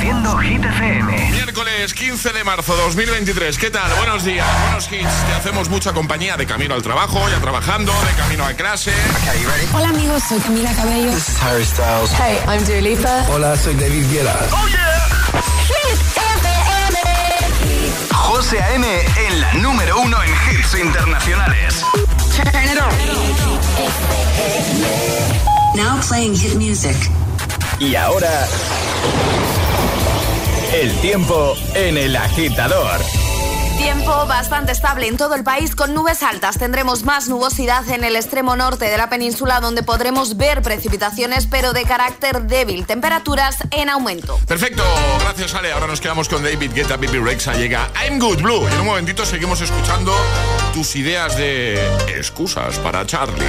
Reproduciendo Hit FM. Miércoles 15 de marzo 2023. ¿Qué tal? Buenos días, buenos hits. Te hacemos mucha compañía de camino al trabajo, ya trabajando, de camino a clase. Hola amigos, soy Camila Cabello. This is Harry Styles. Hey, I'm Dua Lipa. Hola, soy David Guetta. ¡Oh, yeah! Hit FM. José A.M. en la número uno en hits internacionales. Turn it on. Now playing hit music. Y ahora... El tiempo en el agitador. Tiempo bastante estable en todo el país con nubes altas. Tendremos más nubosidad en el extremo norte de la península donde podremos ver precipitaciones pero de carácter débil. Temperaturas en aumento. Perfecto, gracias Ale. Ahora nos quedamos con David Guetta, Bibi Rexa. Llega I'm Good Blue. Y en un momentito seguimos escuchando tus ideas de excusas para Charlie.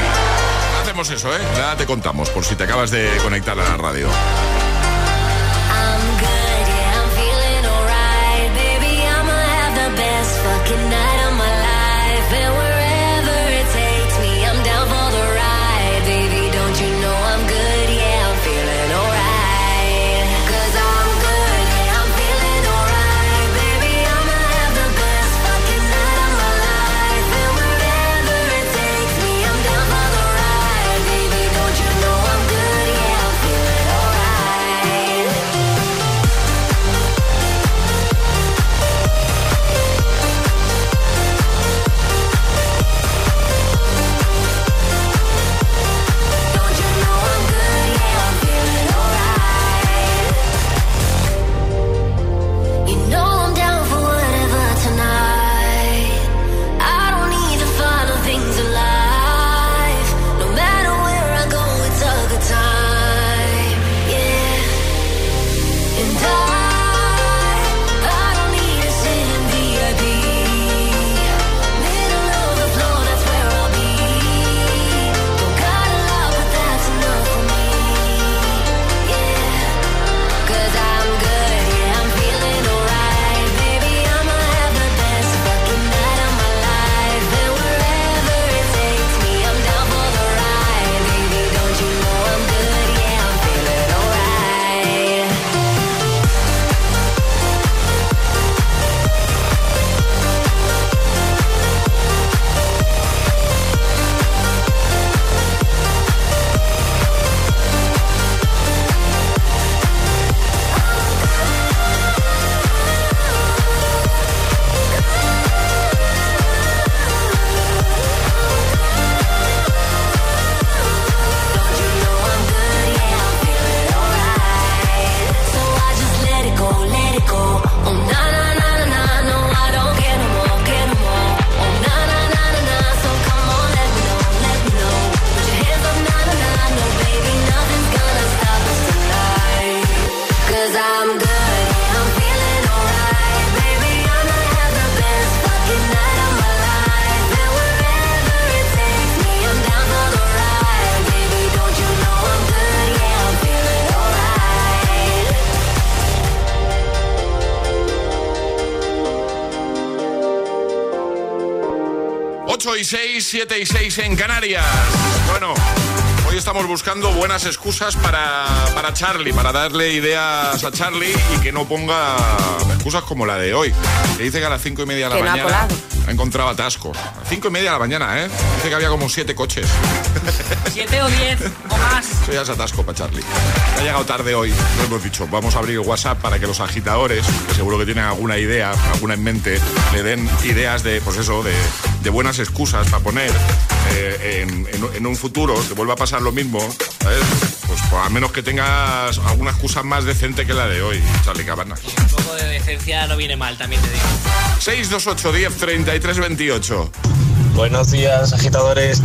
Hacemos eso, ¿eh? Nada te contamos por si te acabas de conectar a la radio. 7 y 6 en Canarias. Bueno, hoy estamos buscando buenas excusas para, para Charlie, para darle ideas a Charlie y que no ponga excusas como la de hoy. Que dice que a las 5 y media de la Que no ha mañana encontrado atasco. A las 5 y media de la mañana, ¿eh? Dice que había como 7 coches. Siete o diez o más. Eso ya es atasco para Charlie. Ha llegado tarde hoy, lo hemos dicho. Vamos a abrir el WhatsApp para que los agitadores, que seguro que tienen alguna idea, alguna en mente, le den ideas de, pues eso, de, de buenas excusas para poner eh, en, en- en un futuro, te vuelva a pasar lo mismo, ¿sabes? Pues, pues, a menos que tengas alguna excusa más decente que la de hoy, Charlie Cabanas. Un poco de decencia no viene mal, también te digo. 628 10 33 28. Buenos días, agitadores.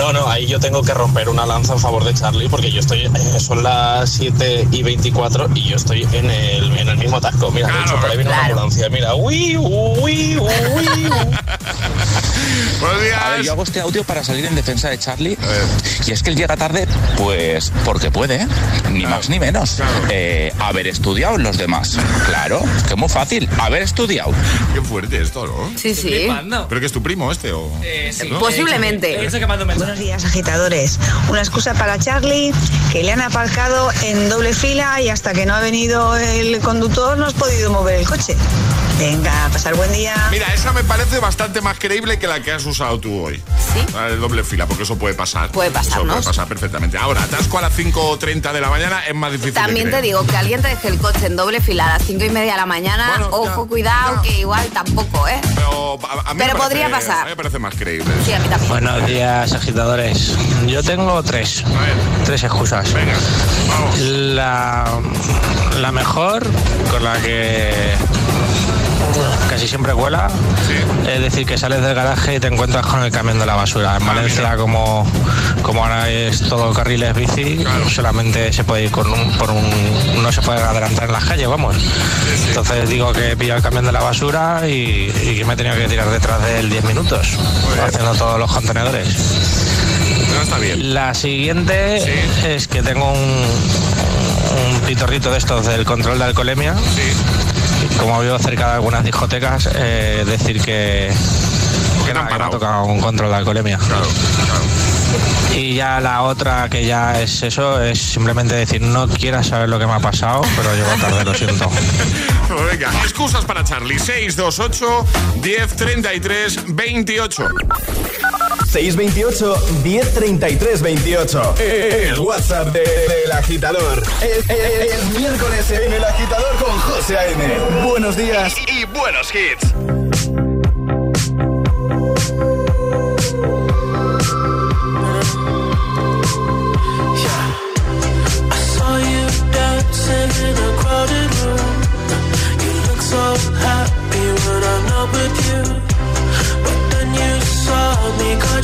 No, no, ahí yo tengo que romper una lanza en favor de Charlie porque yo estoy, eh, son las 7 y 24 y yo estoy en el, en el mismo atasco. Mira, de hecho, por ahí viene una Claro. ambulancia. Mira, uy, uy, uy, uy. Buenos días. A ver, yo hago este audio para salir en defensa de Charlie. Y es que él llega tarde, pues porque puede, ¿eh? ni Claro. más ni menos. Claro. Eh, haber estudiado los demás. Claro, que muy fácil. Haber estudiado. Qué fuerte esto, ¿no? Sí, sí. Flipando. ¿Pero que es tu primo este o...? Eh, sí. Posiblemente. He que mando un mensaje. Buenos días, agitadores. Una excusa para Charlie, que le han aparcado en doble fila y hasta que no ha venido el conductor no has podido mover el coche. Venga, a pasar buen día. Mira, esa me parece bastante más creíble que la que has usado tú hoy. Sí. La de doble fila, porque eso puede pasar. Puede pasar, Eso ¿no? puede pasar perfectamente. Ahora, atasco a las 5.30 de la mañana es más difícil de También te digo que alguien te deje el coche en doble fila a las cinco y media de la mañana. Bueno, Ojo, ya, cuidado, ya. que igual tampoco, ¿eh? Pero, a, a mí Pero me podría parece- pasar. A mí me parece más creíble. Sí, a mí también. Buenos días, agitadores. Yo tengo tres, A ver, tres excusas. venga, vamos. La, la mejor, con la que casi siempre cuela, Sí. es decir, que sales del garaje y te encuentras con el camión de la basura. En Ah, Valencia, mira. como, como ahora es todo carriles bici, Claro. solamente se puede ir con un, por un... no se puede adelantar en las calles, vamos. Entonces digo que he pillado el camión de la basura y, y que me he tenido que tirar detrás de él 10 minutos, haciendo todos los contenedores. No, está bien. La siguiente Sí. es que tengo un, un pitorrito de estos del control de alcoholemia. Sí. Como vivo cerca de algunas discotecas, eh, decir que, que, que me ha tocado un control de alcoholemia. Claro, claro. Y ya la otra que ya es eso, es simplemente decir, no quieras saber lo que me ha pasado, pero llego tarde, lo siento. Pues venga, excusas para Charlie. 628 1033 28. 628 1033 28. El WhatsApp de- del agitador. Es, es- es miércoles en el agitador con José A.M. Buenos días y buenos hits. I saw you dancing in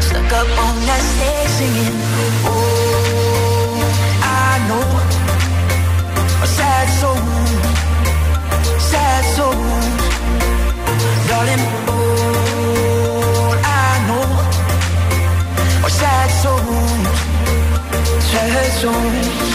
Stuck up on that stage singing. Oh, I know. A sad soul. Sad soul. Darling, oh, I know. A sad soul. Sad soul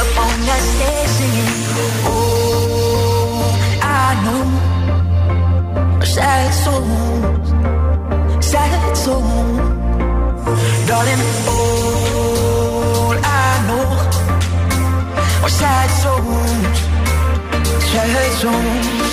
up on that stage. Oh, I know. Sad soul. Sad soul. Darling, all I know sad souls. Sad souls.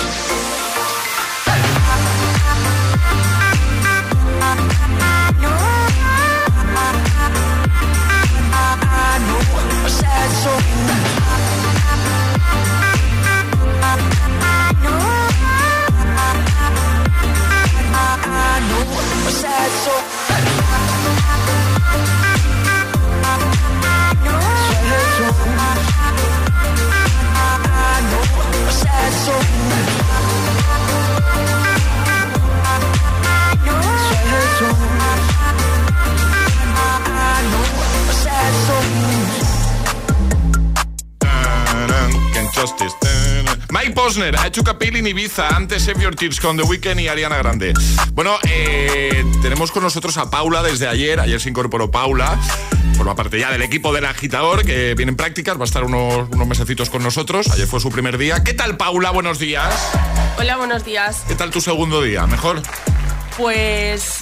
Posner ha hecho capil en Ibiza antes Save Your Tears con The Weeknd y Ariana Grande. Bueno, eh, tenemos con nosotros a Paula desde ayer. Ayer se incorporó Paula. Forma parte ya del equipo del agitador que viene en prácticas. Va a estar unos, unos mesecitos con nosotros. Ayer fue su primer día. ¿Qué tal, Paula? Buenos días. Hola, buenos días. ¿Qué tal tu segundo día? ¿Mejor? Pues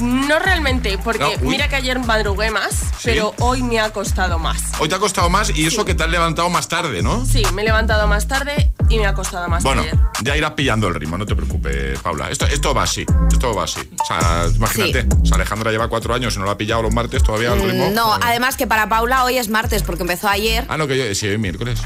no realmente, porque No, mira que ayer madrugué más, pero hoy me ha costado más. Hoy te ha costado más y eso que te has levantado más tarde, ¿no? Sí, me he levantado más tarde y me ha costado más Bueno, ya irás pillando el ritmo, no te preocupes, Paula. Esto, esto va así, esto va así. O sea, imagínate, o sea, Alejandra lleva cuatro años y no lo ha pillado los martes todavía el ritmo. Mm, No, además que para Paula hoy es martes porque empezó ayer. Ah, no, que yo, sí, hoy miércoles.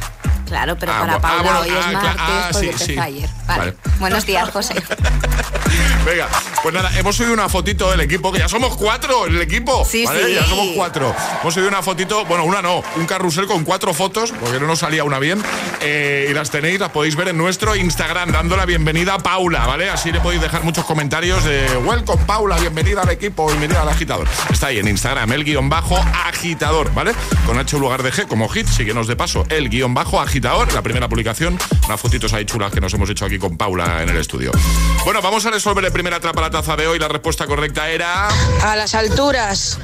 Claro, pero Ah, para ah, Paula bueno, hoy es ah, martes cla- ah, porque sí, sí. ayer. Vale. Vale. Buenos días, José. Venga, pues nada, hemos subido una fotito del equipo, que ya somos cuatro el equipo. Sí, ¿vale? sí. Ya somos cuatro. Hemos subido una fotito, bueno, una no, un carrusel con cuatro fotos, porque no nos salía una bien. Eh, y las tenéis, las podéis ver en nuestro Instagram, dando la bienvenida a Paula, ¿vale? Así le podéis dejar muchos comentarios de Welcome Paula, bienvenida al equipo, bienvenida al agitador. Está ahí en Instagram, el guion bajo agitador, ¿vale? Con H en lugar de G como hit, síguenos de paso, el guion bajo agitador, la primera publicación, unas fotitos ahí chulas que nos hemos hecho aquí con Paula en el estudio. Bueno, vamos a resolver el primer atrapa la taza de hoy. La respuesta correcta era. A las alturas.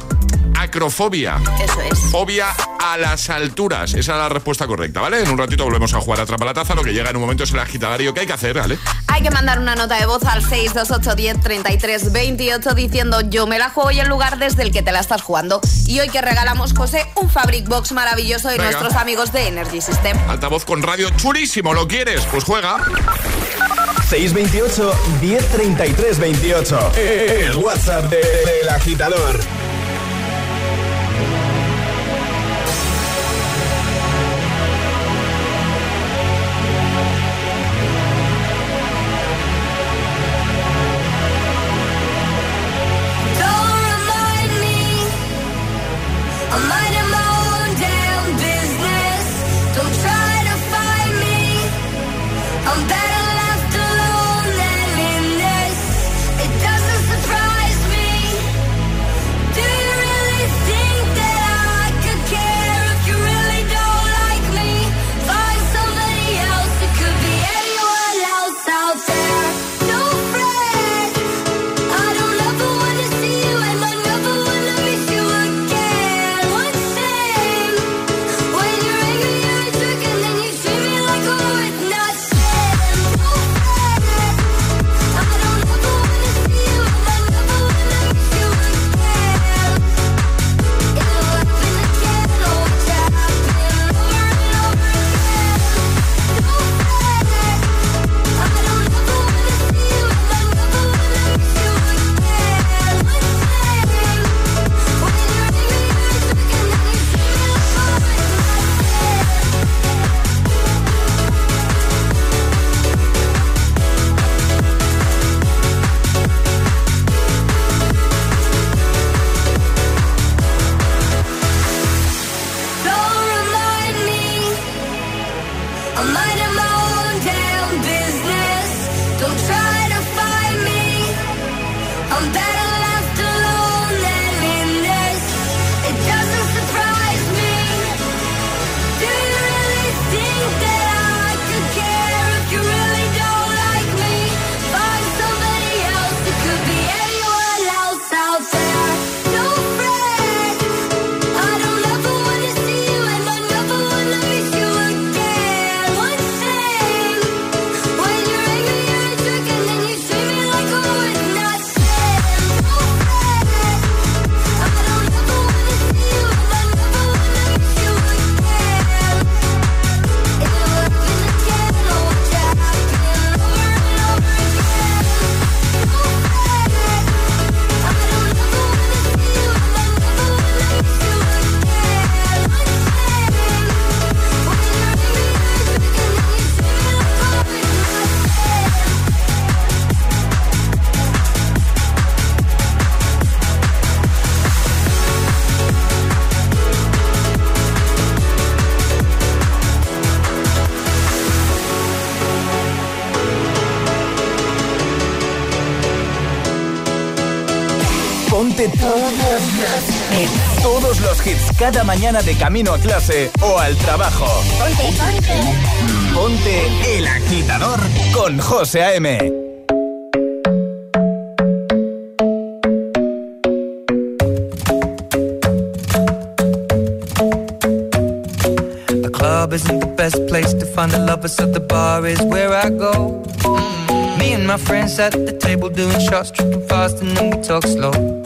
Acrofobia. Eso es. Fobia a las alturas. Esa es la respuesta correcta, ¿vale? En un ratito volvemos a jugar a Atrapa la Taza. Lo que llega en un momento es el agitadario. ¿Qué hay que hacer, ¿vale? Hay que mandar una nota de voz al 628 10 33 28 diciendo yo me la juego y el lugar desde el que te la estás jugando. Y hoy que regalamos, José, un Fabric Box maravilloso de Venga. nuestros amigos de Energy System. Altavoz con radio chulísimo. ¿Lo quieres? Pues juega. 628 1033 28. El WhatsApp de- del agitador. Cada mañana de camino a clase o al trabajo. Ponte, el agitador con José A.M. Isn't the best place to find the lovers, so the bar is where I go. Me and my friends at the table doing shots, tripping fast, and then we talk slow.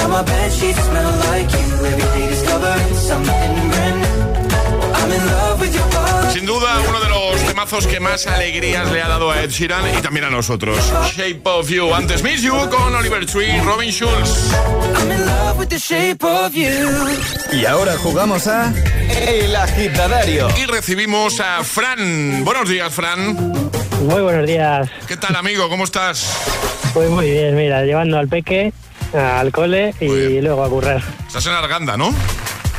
Now my bed sheets smell like you. Every day discovering something brand new. I'm in love with your body. Sin duda, uno de los temazos que más alegrías le ha dado a Ed Sheeran y también a nosotros. Shape of You. Antes Miss You con Oliver Tree y Robin Schulz. I'm in love with the shape of you. Y ahora jugamos a El Agitadario. Y recibimos a Fran. Buenos días, Fran. Muy buenos días. ¿Qué tal, amigo? ¿Cómo estás? Pues muy bien, mira, llevando al peque al cole y luego a currar. Estás en Arganda, ¿no?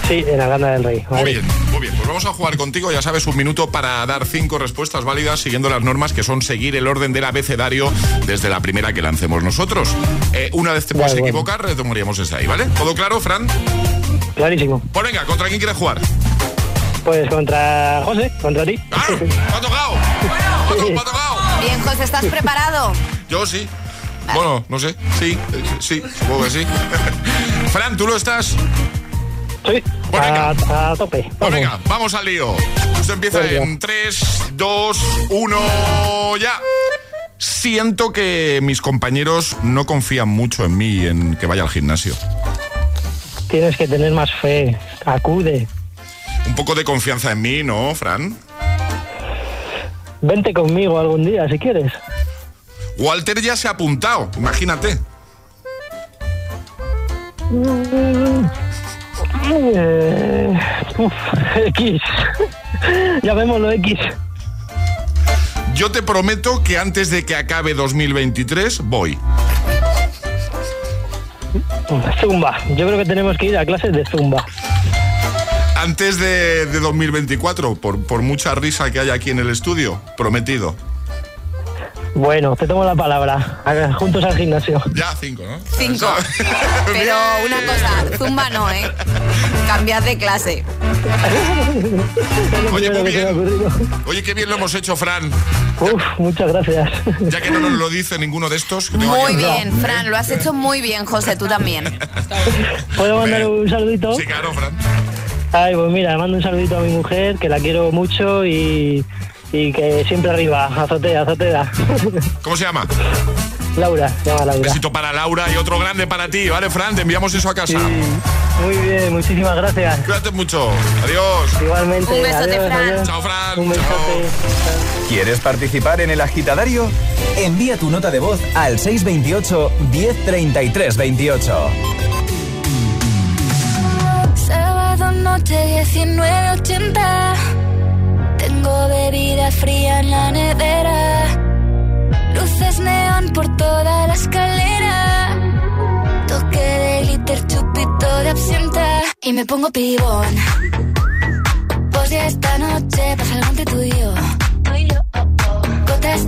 Sí, en Arganda del Rey. Muy bien, muy bien. Pues vamos a jugar contigo, ya sabes, un minuto para dar cinco respuestas válidas siguiendo las normas que son seguir el orden del abecedario desde la primera que lancemos nosotros. Eh, una vez te puedes Vale, bueno. equivocar, retomaríamos desde ahí, ¿vale? ¿Todo claro, Fran? Clarísimo. Pues venga, ¿contra quién quieres jugar? Pues contra José, contra ti. ¡Claro! ¡Me ha tocado! ¡Me ha tocado! Bien, José, ¿estás preparado? Yo sí. Bueno, no sé. Sí, sí, supongo que sí. Fran, ¿tú lo estás? Sí, a, a tope. Pues venga, vamos al lío. Esto empieza Venga. en 3, 2, 1, ya. Siento que mis compañeros no confían mucho en mí en que vaya al gimnasio. Tienes que tener más fe. Acude. Un poco de confianza en mí, ¿no, Fran? Vente conmigo algún día si quieres. Walter ya se ha apuntado, imagínate. Mm, eh, uf, X. Llamémoslo X. Yo te prometo que antes de que acabe 2023 voy. Zumba. Yo creo que tenemos que ir a clases de Zumba. Antes de, de 2024, por, por mucha risa que haya aquí en el estudio, prometido. Bueno, te tomo la palabra. Juntos al gimnasio. Ya, cinco, ¿no? Cinco. Pero una cosa, zumba no, ¿eh? Cambiad de clase. Oye, muy bien. Oye, qué bien lo hemos hecho, Fran. Uf, muchas gracias. Ya que no nos lo dice ninguno de estos. Muy bien, Fran, lo has hecho muy bien, José, tú también. ¿Puedo mandar un saludito? Sí, claro, Fran. Ay, pues mira, mando un saludito a mi mujer, que la quiero mucho y, y que siempre arriba, azotea, azotea. ¿Cómo se llama? Laura, se llama Laura. Besito para Laura y otro grande para ti, ¿vale, Fran? Te enviamos eso a casa. Muy bien, muchísimas gracias. Cuídate mucho. Adiós. Igualmente. Un besote, adiós, Fran. adiós. Chao, Fran. Un besote. ¿Quieres participar en el agitadario? Envía tu nota de voz al 628 1033 28. Sábado noche 1980. Bebida fría en la nevera. Luces neón por toda la escalera. Toque de glitter, chupito de absenta. Y me pongo pibón. Pues ya esta noche pasa algo entre tú y yo.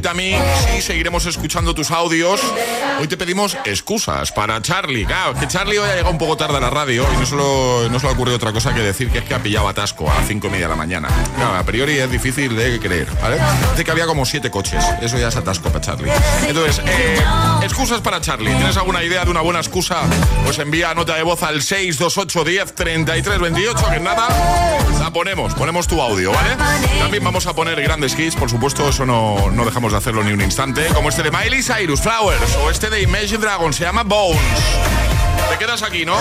Taza, un nuevo Agitamix y seguiremos escuchando tus audios. Hoy te pedimos excusas para Charlie. Claro, que Charlie hoy ha llegado un poco tarde a la radio y no solo, no se le ha ocurrido otra cosa que decir que es que ha pillado atasco a las cinco y media de la mañana. Claro, a priori es difícil de creer, ¿vale? Dice que había como siete coches. Eso ya es atasco para Charlie. Entonces, eh, excusas para Charlie. ¿Tienes alguna idea de una buena excusa? Pues envía nota de voz al 628 10 33 28, que nada la ponemos, ponemos tu audio, ¿vale? También vamos a poner grandes hits, por supuesto, eso no, no dejamos de hacerlo ni un instante, como este de Miley Cyrus, Flowers, o este de Imagine Dragons, se llama Bones. Te quedas aquí, ¿no?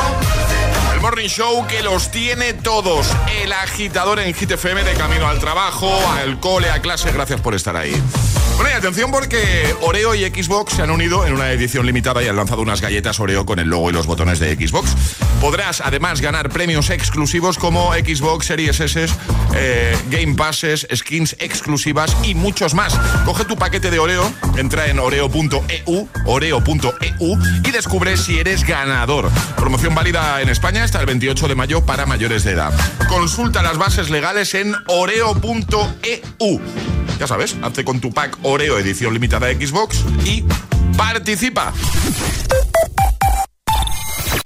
El Morning Show que los tiene todos. El agitador en Hit FM de camino al trabajo, al cole, a clase. Gracias por estar ahí. Bueno, y atención porque Oreo y Xbox se han unido en una edición limitada y han lanzado unas galletas Oreo con el logo y los botones de Xbox. Podrás además ganar premios exclusivos como Xbox Series S, eh, Game Passes, skins exclusivas y muchos más. Coge tu paquete de Oreo, entra en oreo.eu, oreo.eu y descubre si eres ganador. Promoción válida en España hasta el 28 de mayo para mayores de edad. Consulta las bases legales en oreo.eu. Ya sabes, hazte con tu pack Oreo edición limitada Xbox y participa.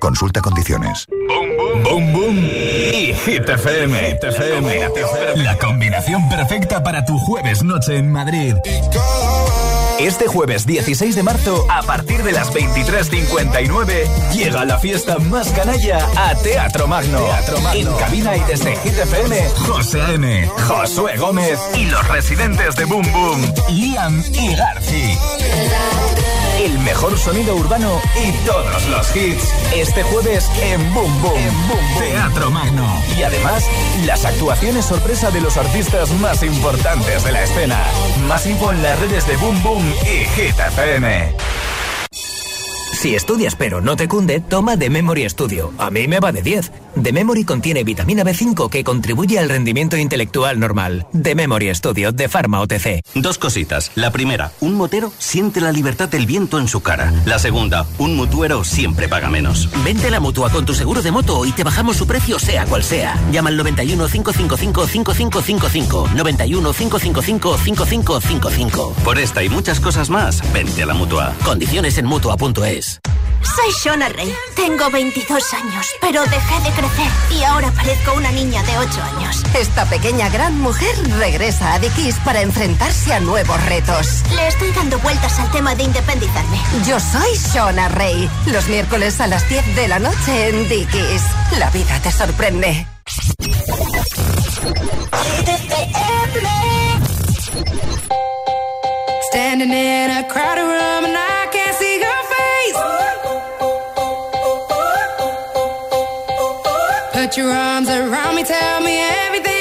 Consulta condiciones. Boom Boom y Hit FM. Hit FM. La combinación perfecta para tu jueves noche en Madrid. Este jueves 16 de marzo, a partir de las 23.59, llega la fiesta más canalla a Teatro Magno. Teatro Magno. En cabina y desde Hit FM, José A.M., Josué Gómez y los residentes de Boom Boom, Liam y Garci. El mejor sonido urbano y todos los hits. Este jueves en Boom Boom. Boom Boom. Teatro Magno. Y además, las actuaciones sorpresa de los artistas más importantes de la escena. Más info en las redes de Boom Boom y Hit FM. Si estudias pero no te cunde, toma The Memory Studio. A mí me va de 10. The Memory contiene vitamina B5 que contribuye al rendimiento intelectual normal. The Memory Studio de Pharma OTC. Dos cositas. La primera, un motero siente la libertad del viento en su cara. La segunda, un mutuero siempre paga menos. Vente a la mutua con tu seguro de moto y te bajamos su precio sea cual sea. Llama al 91 555 5555. 91 555 5555. Por esta y muchas cosas más, vente a la mutua. Condiciones en mutua.es. Soy Shona Rey. Tengo 22 años, pero dejé de crecer y ahora parezco una niña de 8 años. Esta pequeña gran mujer regresa a Dickies para enfrentarse a nuevos retos. Le estoy dando vueltas al tema de independizarme. Yo soy Shona Rey. Los miércoles a las 10 de la noche en Dickies. La vida te sorprende. Standing in a crowded room and I Put your arms around me, tell me everything's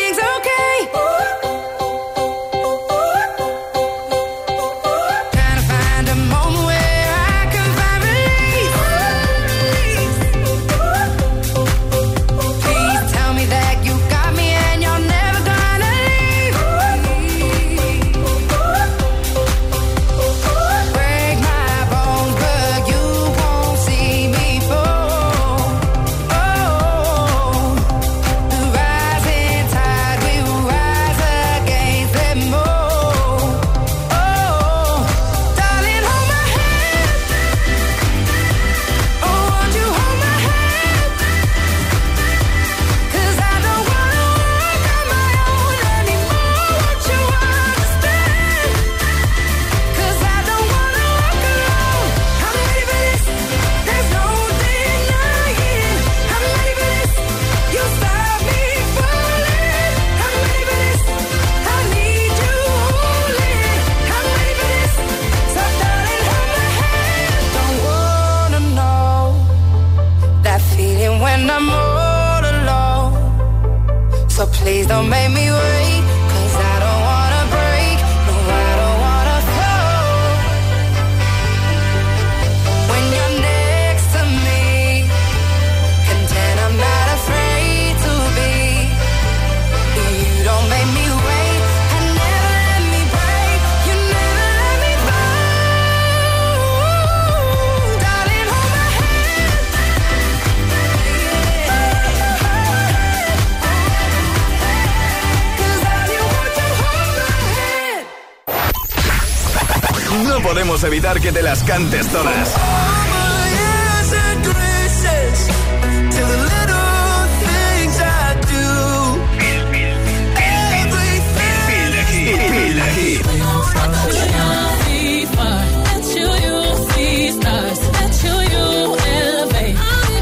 que te las cantes todas.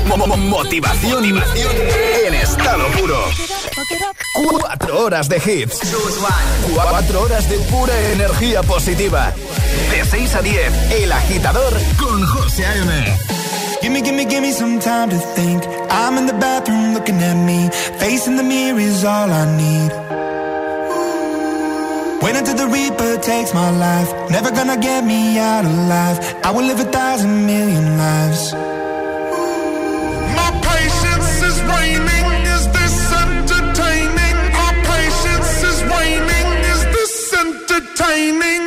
Mo- mo- Motivación en estado puro. Cuatro horas de hits. Cuatro horas de pura energía positiva. De 6 a 10, El Agitador con José A.M. Gimme, gimme, gimme some time to think. I'm in the bathroom looking at me. Facing the mirror is all I need. Wait until the Reaper takes my life. Never gonna get me out alive. I will live a thousand million lives. My patience is waning. Is this entertaining? My patience is waning. Is this entertaining?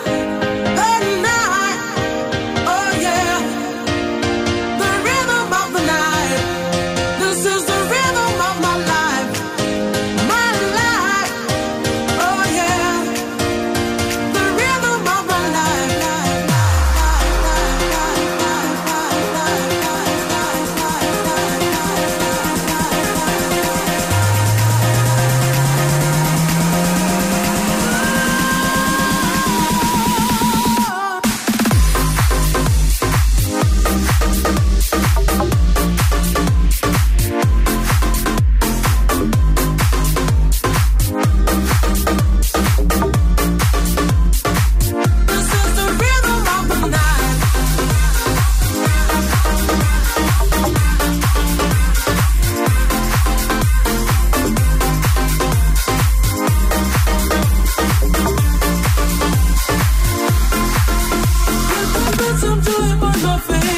your face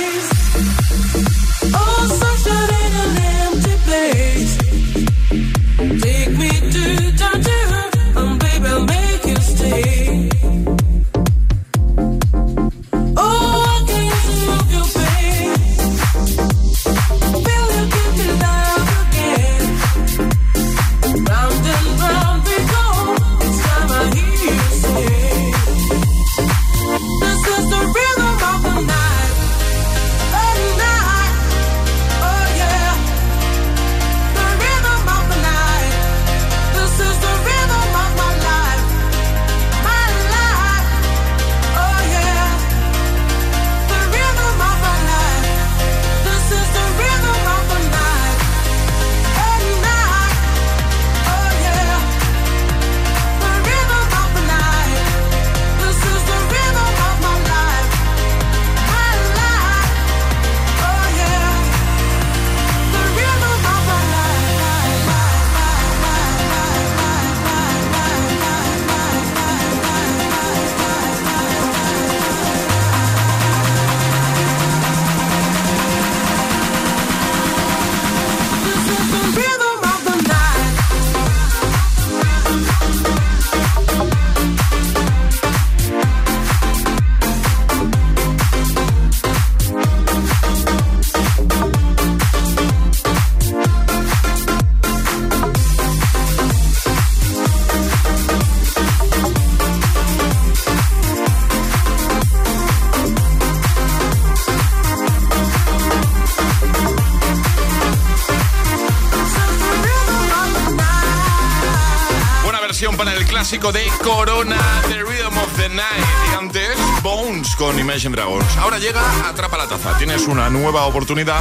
Para el clásico de Corona, The Rhythm of the Night. Y antes, Bones con Imagine Dragons. Ahora llega Atrapa la Taza. Tienes una nueva oportunidad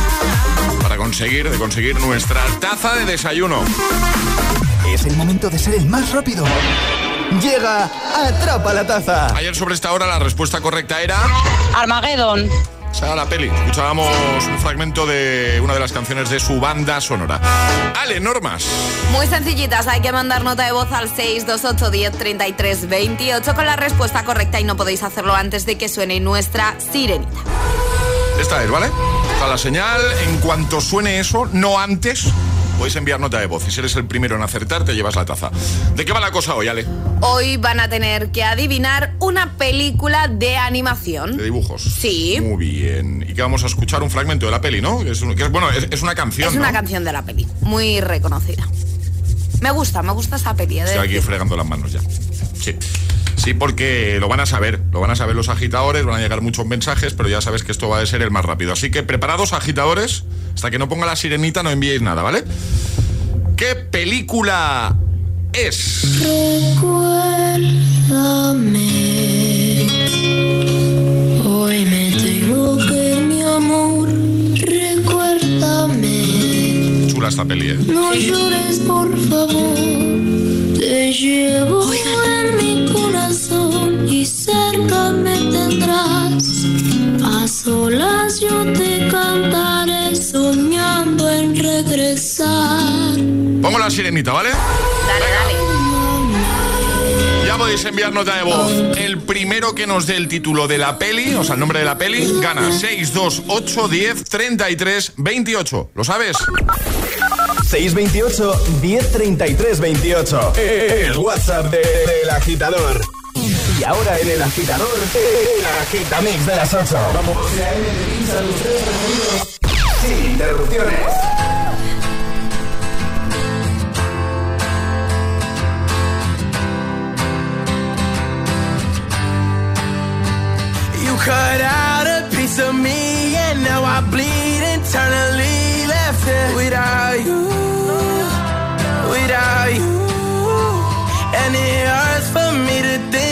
para conseguir, de conseguir nuestra taza de desayuno. Es el momento de ser el más rápido. Llega Atrapa la Taza. Ayer sobre esta hora la respuesta correcta era... Armageddon. Esa era la peli. Escuchábamos un fragmento de una de las canciones de su banda sonora. Ale, normas. Muy sencillitas, hay que mandar nota de voz al 628 10 33 28 con la respuesta correcta y no podéis hacerlo antes de que suene nuestra sirenita. Esta es, ¿vale? Está la señal. En cuanto suene eso, no antes, Puedes enviar nota de voz y si eres el primero en acertar, te llevas la taza. ¿De qué va la cosa hoy, Ale? Hoy van a tener que adivinar una película de animación. De dibujos. Sí. Muy bien. Y que vamos a escuchar un fragmento de la peli, ¿no? Es, un- que es- bueno, es, es una canción, Es ¿no? una canción de la peli, muy reconocida. Me gusta, me gusta esa peli. de Estoy aquí fregando las manos ya. Sí. Sí, porque lo van a saber, lo van a saber los agitadores, van a llegar muchos mensajes, pero ya sabes que esto va a ser el más rápido. Así que preparados, agitadores, hasta que no ponga la sirenita no enviéis nada, ¿vale? ¿Qué película es? Recuérdame. Hoy me tengo que ir, mi amor. Recuérdame. Chula esta peli, ¿eh? No llores, por favor. Te llevo en mi corazón y cerca me tendrás. A solas yo te cantaré soñando en regresar. Pongo la sirenita, ¿vale? Dale, dale. Ya podéis enviar nota de voz. El primero que nos dé el título de la peli, o sea, el nombre de la peli, gana 628 10 33 28. ¿Lo sabes? 628 1033 28. El WhatsApp de- del agitador. Y ahora en el agitador, el agitamix de las 8. Vamos. Sin interrupciones. You cut out a piece of me, and now I bleed internally. Left it without you, without you. And it hurts for me to think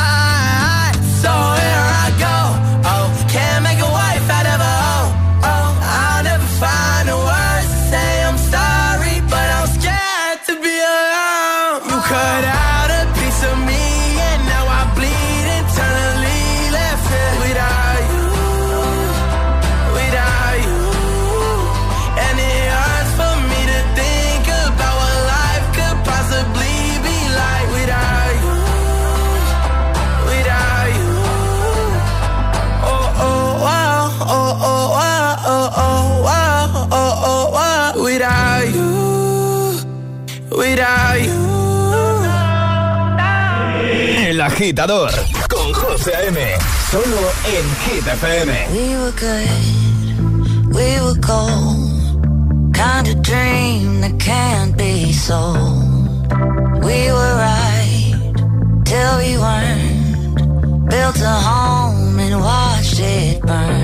Agitador con José A.M. Solo en Hit FM. We were good, we were gold. Kind of dream that can't be sold. We were right till we weren't. Built a home and watched it burn.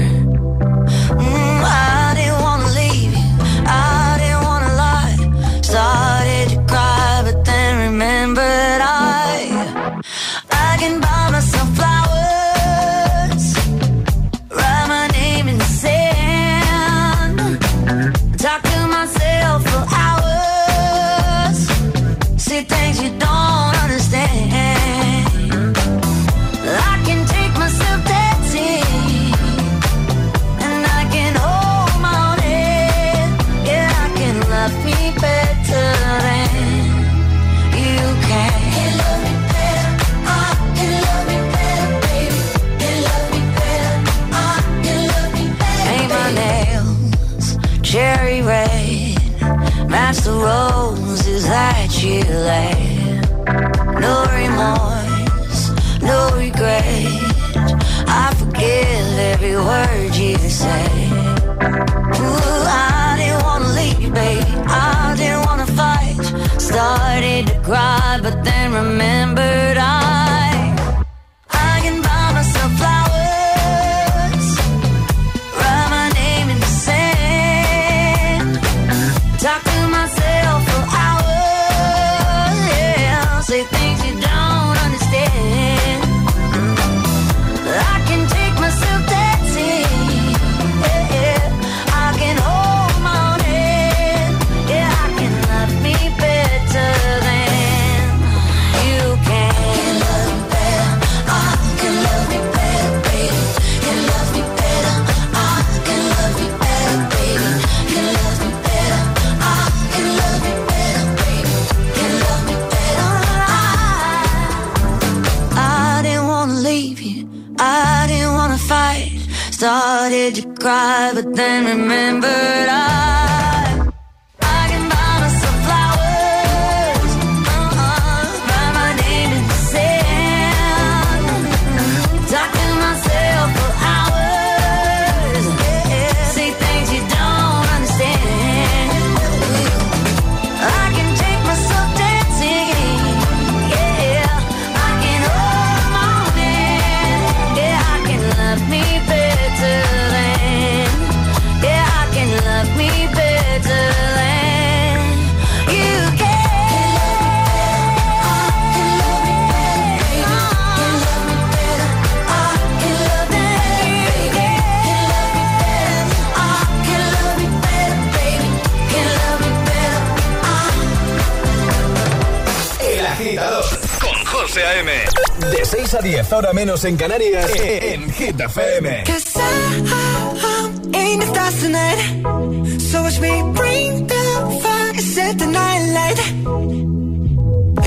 hora menos en Canarias, e, e, en Hit FM. Cause I, I, I ain't a stars tonight. So watch me bring the fire, set the night light.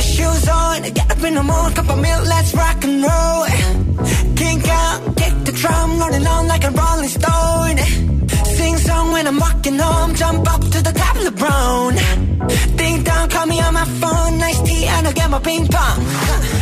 Shoes on, get up in the morning, cup of milk, let's rock and roll. Kink out, kick the drum, rolling on like a rolling stone. Sing song when I'm walking home, jump up to the top of the brown. Ding dong, call me on my phone, nice tea, and I'll get my ping pong.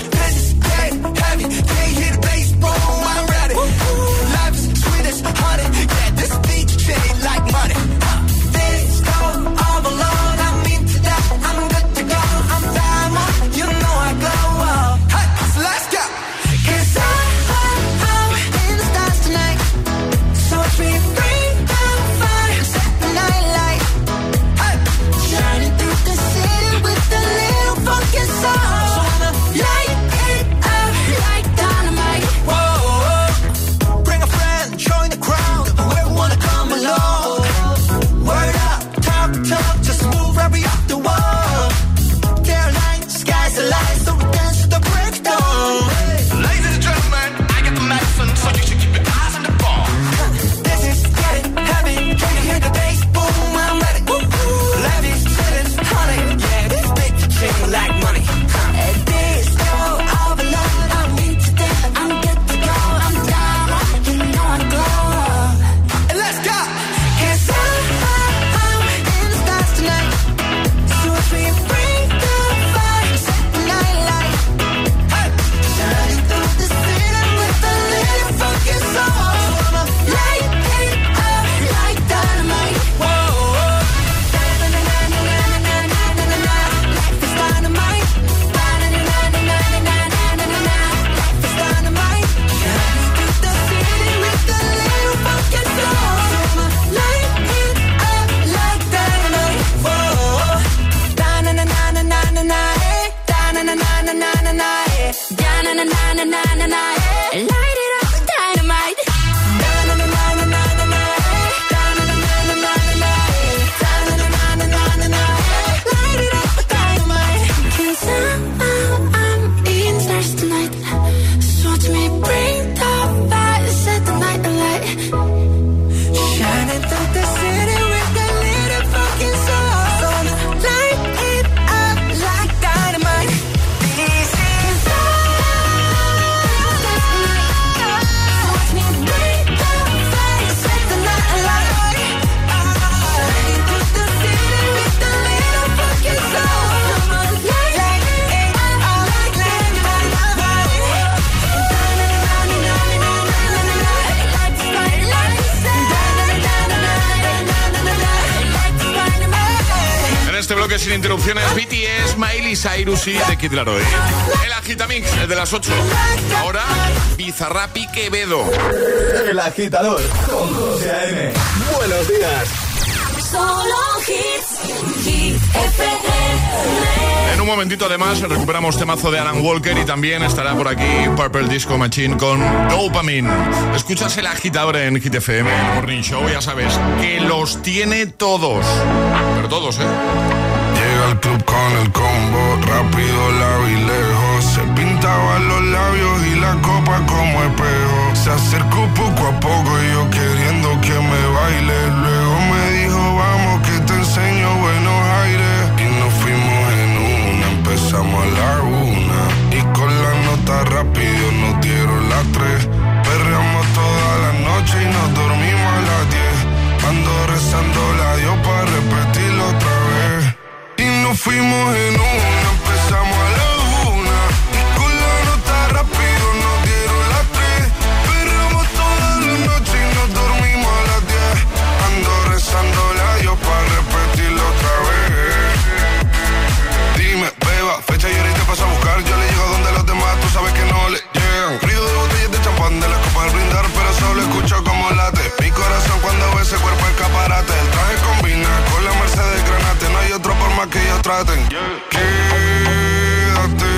Sin interrupciones. BTS, Miley Cyrus y The Kid Laroi. El Agitamix, el de las 8. Ahora, Bizarrapi Quevedo. El agitador con José A.M. Buenos días. Solo hits. Hit FM. En un momentito, además, recuperamos temazo de Alan Walker y también estará por aquí Purple Disco Machine con Dopamine. Escuchas el agitador en Hit FM, el Morning Show, ya sabes, que los tiene todos. Pero todos, ¿eh? Con el combo, rápido, la y lejos. Se pintaban los labios y la copa como espejo. Se acercó poco a poco y yo queriendo que me baile. Luego fuimos en una, traten. Quédate,